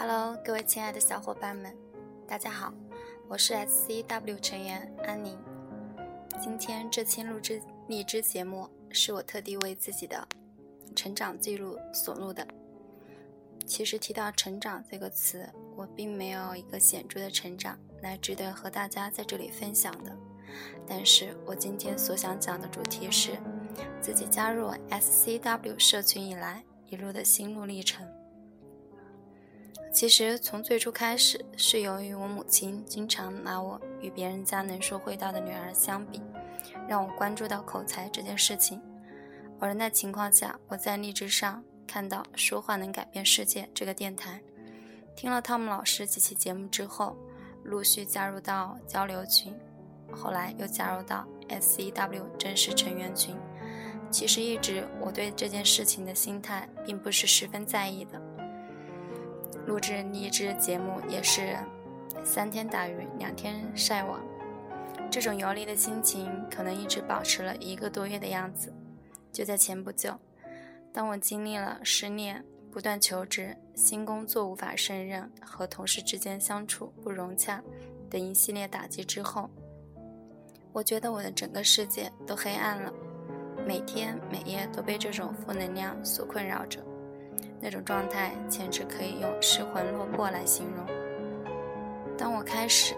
Hello，各位亲爱的小伙伴们，大家好，我是 SCW 成员安宁。今天这期录制荔枝节目是我特地为自己的成长记录所录的。其实提到成长这个词，我并没有一个显著的成长来值得和大家在这里分享的。但是我今天所想讲的主题是自己加入 SCW 社群以来一路的心路历程。其实从最初开始，是由于我母亲经常拿我与别人家能说会道的女儿相比，让我关注到口才这件事情。偶然的情况下，我在荔枝上看到“说话能改变世界”这个电台，听了汤姆老师几期节目之后，陆续加入到交流群，后来又加入到 SCW 正式成员群。其实一直我对这件事情的心态并不是十分在意的。录制荔枝节目也是三天打鱼两天晒网，这种游离的心情可能一直保持了一个多月的样子。就在前不久，当我经历了失恋、不断求职、新工作无法胜任和同事之间相处不融洽等一系列打击之后，我觉得我的整个世界都黑暗了，每天每夜都被这种负能量所困扰着。那种状态简直可以用失魂落魄来形容。当我开始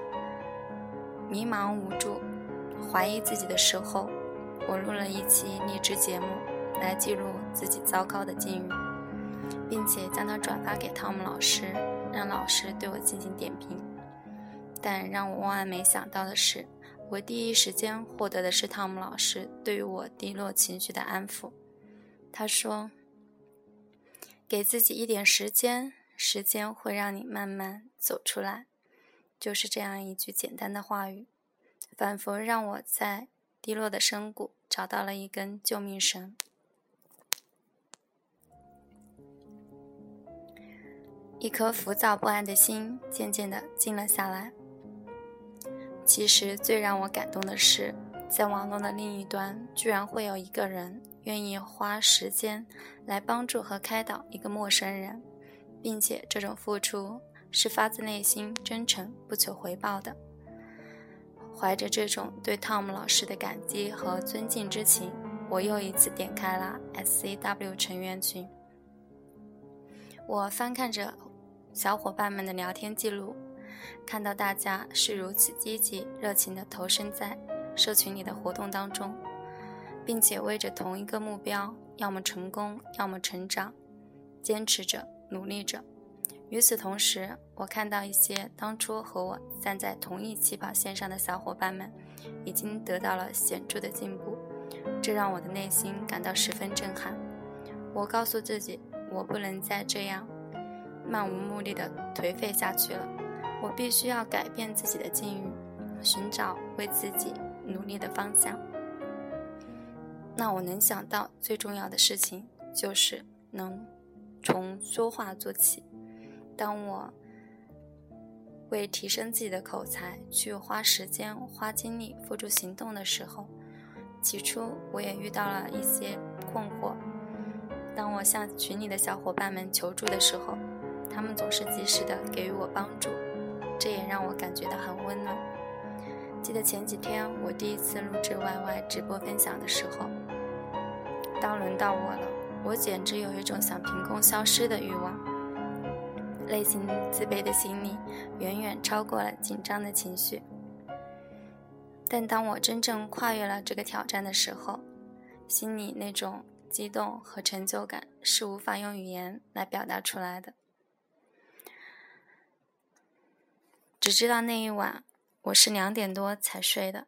迷茫无助、怀疑自己的时候，我录了一期励志节目，来记录自己糟糕的境遇，并且将它转发给汤姆老师，让老师对我进行点评。但让我万万没想到的是，我第一时间获得的是汤姆老师对于我低落情绪的安抚。他说。给自己一点时间，时间会让你慢慢走出来。就是这样一句简单的话语，仿佛让我在低落的深谷找到了一根救命绳。一颗浮躁不安的心渐渐的静了下来。其实最让我感动的是，在网络的另一端，居然会有一个人。愿意花时间来帮助和开导一个陌生人，并且这种付出是发自内心、真诚、不求回报的。怀着这种对汤姆老师的感激和尊敬之情，我又一次点开了 SCW 成员群。我翻看着小伙伴们的聊天记录，看到大家是如此积极、热情地投身在社群里的活动当中。并且为着同一个目标，要么成功，要么成长，坚持着，努力着。与此同时，我看到一些当初和我站在同一起跑线上的小伙伴们，已经得到了显著的进步，这让我的内心感到十分震撼。我告诉自己，我不能再这样漫无目的的颓废下去了，我必须要改变自己的境遇，寻找为自己努力的方向。那我能想到最重要的事情，就是能从说话做起。当我为提升自己的口才去花时间、花精力、付诸行动的时候，起初我也遇到了一些困惑。当我向群里的小伙伴们求助的时候，他们总是及时的给予我帮助，这也让我感觉到很温暖。记得前几天我第一次录制 YY 直播分享的时候。当轮到我了，我简直有一种想凭空消失的欲望，内心自卑的心理远远超过了紧张的情绪。但当我真正跨越了这个挑战的时候，心里那种激动和成就感是无法用语言来表达出来的。只知道那一晚我是两点多才睡的。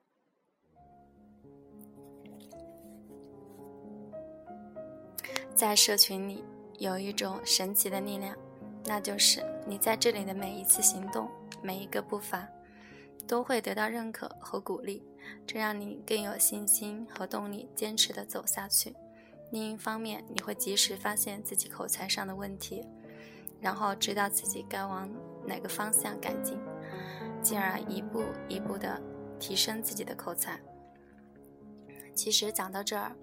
在社群里有一种神奇的力量，那就是你在这里的每一次行动、每一个步伐，都会得到认可和鼓励，这让你更有信心和动力坚持的走下去。另一方面，你会及时发现自己口才上的问题，然后知道自己该往哪个方向改进，进而一步一步的提升自己的口才。其实讲到这儿，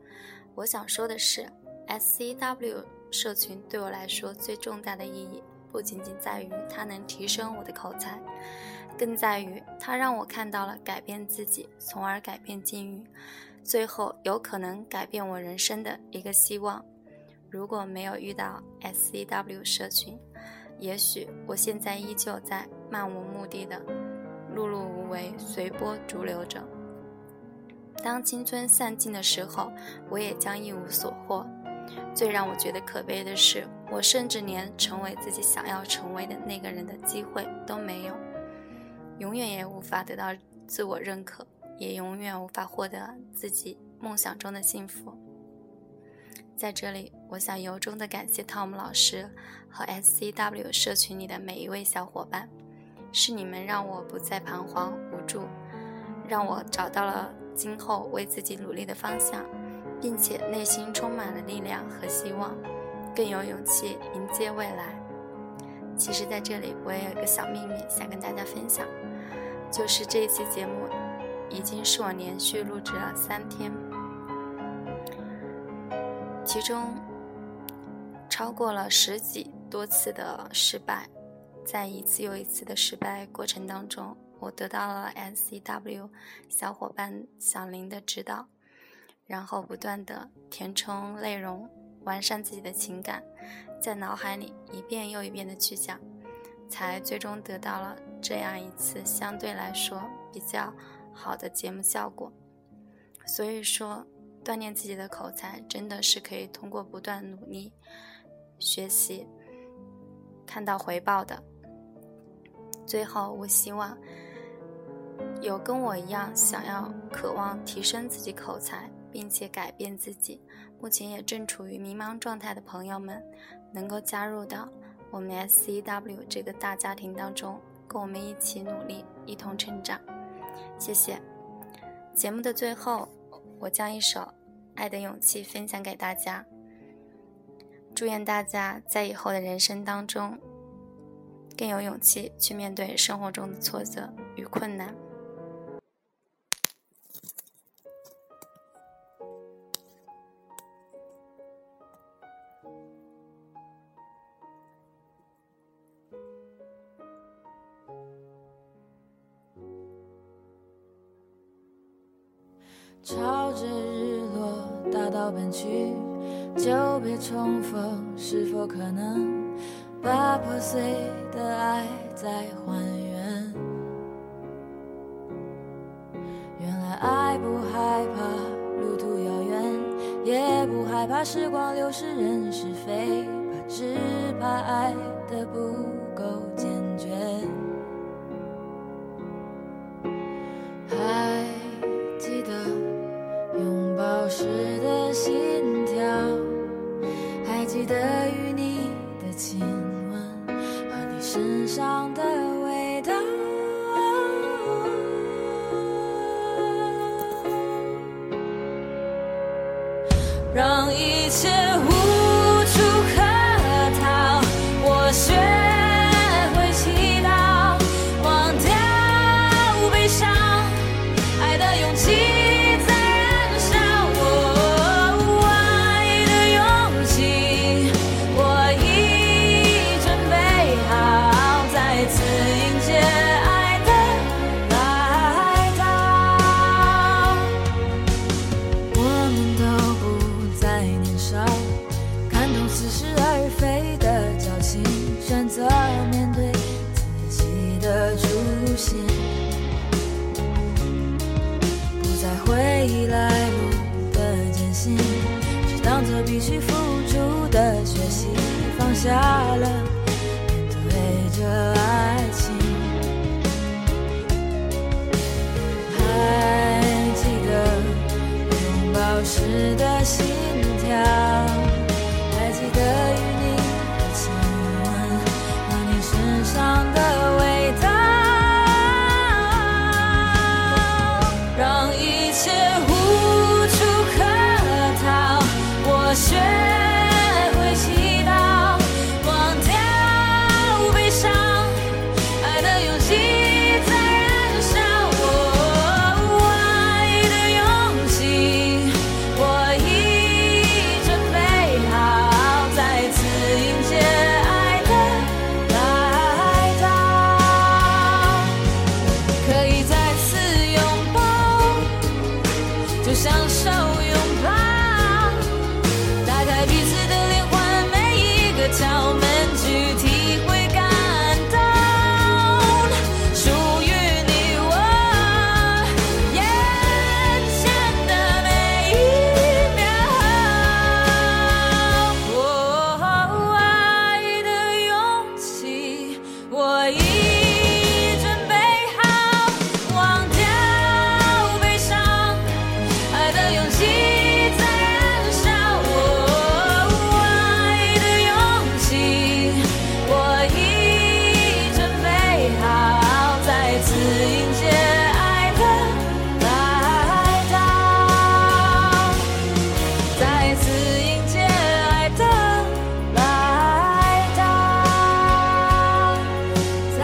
我想说的是。SCW 社群对我来说最重大的意义，不仅仅在于它能提升我的口才，更在于它让我看到了改变自己，从而改变境遇，最后有可能改变我人生的一个希望。如果没有遇到 SCW 社群，也许我现在依旧在漫无目的的碌碌无为，随波逐流着。当青春散尽的时候，我也将一无所获。最让我觉得可悲的是，我甚至连成为自己想要成为的那个人的机会都没有，永远也无法得到自我认可，也永远无法获得自己梦想中的幸福。在这里，我想由衷的感谢 Tom 老师和 SCW 社群里的每一位小伙伴，是你们让我不再彷徨无助，让我找到了今后为自己努力的方向。并且内心充满了力量和希望，更有勇气迎接未来。其实，在这里我也有一个小秘密想跟大家分享，就是这一期节目已经是我连续录制了三天，其中超过了十几多次的失败，在一次又一次的失败过程当中，我得到了 S C W 小伙伴小林的指导。然后不断的填充内容，完善自己的情感，在脑海里一遍又一遍的去讲，才最终得到了这样一次相对来说比较好的节目效果。所以说，锻炼自己的口才真的是可以通过不断努力学习看到回报的。最后，我希望有跟我一样想要、渴望提升自己口才。并且改变自己，目前也正处于迷茫状态的朋友们，能够加入到我们 SCW 这个大家庭当中，跟我们一起努力，一同成长。谢谢。节目的最后，我将一首《爱的勇气》分享给大家。祝愿大家在以后的人生当中，更有勇气去面对生活中的挫折与困难。朝着日落大道奔去，久别重逢，是否可能把破碎的爱再还原？原来爱不害怕路途遥远，也不害怕时光流逝人是非，怕只怕爱的不够坚决。还记得拥抱时的心跳，还记得与你的亲身上的味道，让一切似是而非的矫情，选择面对自己的初心，不再回忆来路的艰辛，只当作必须付出的学习，放下了面对着爱情，还记得拥抱时的心。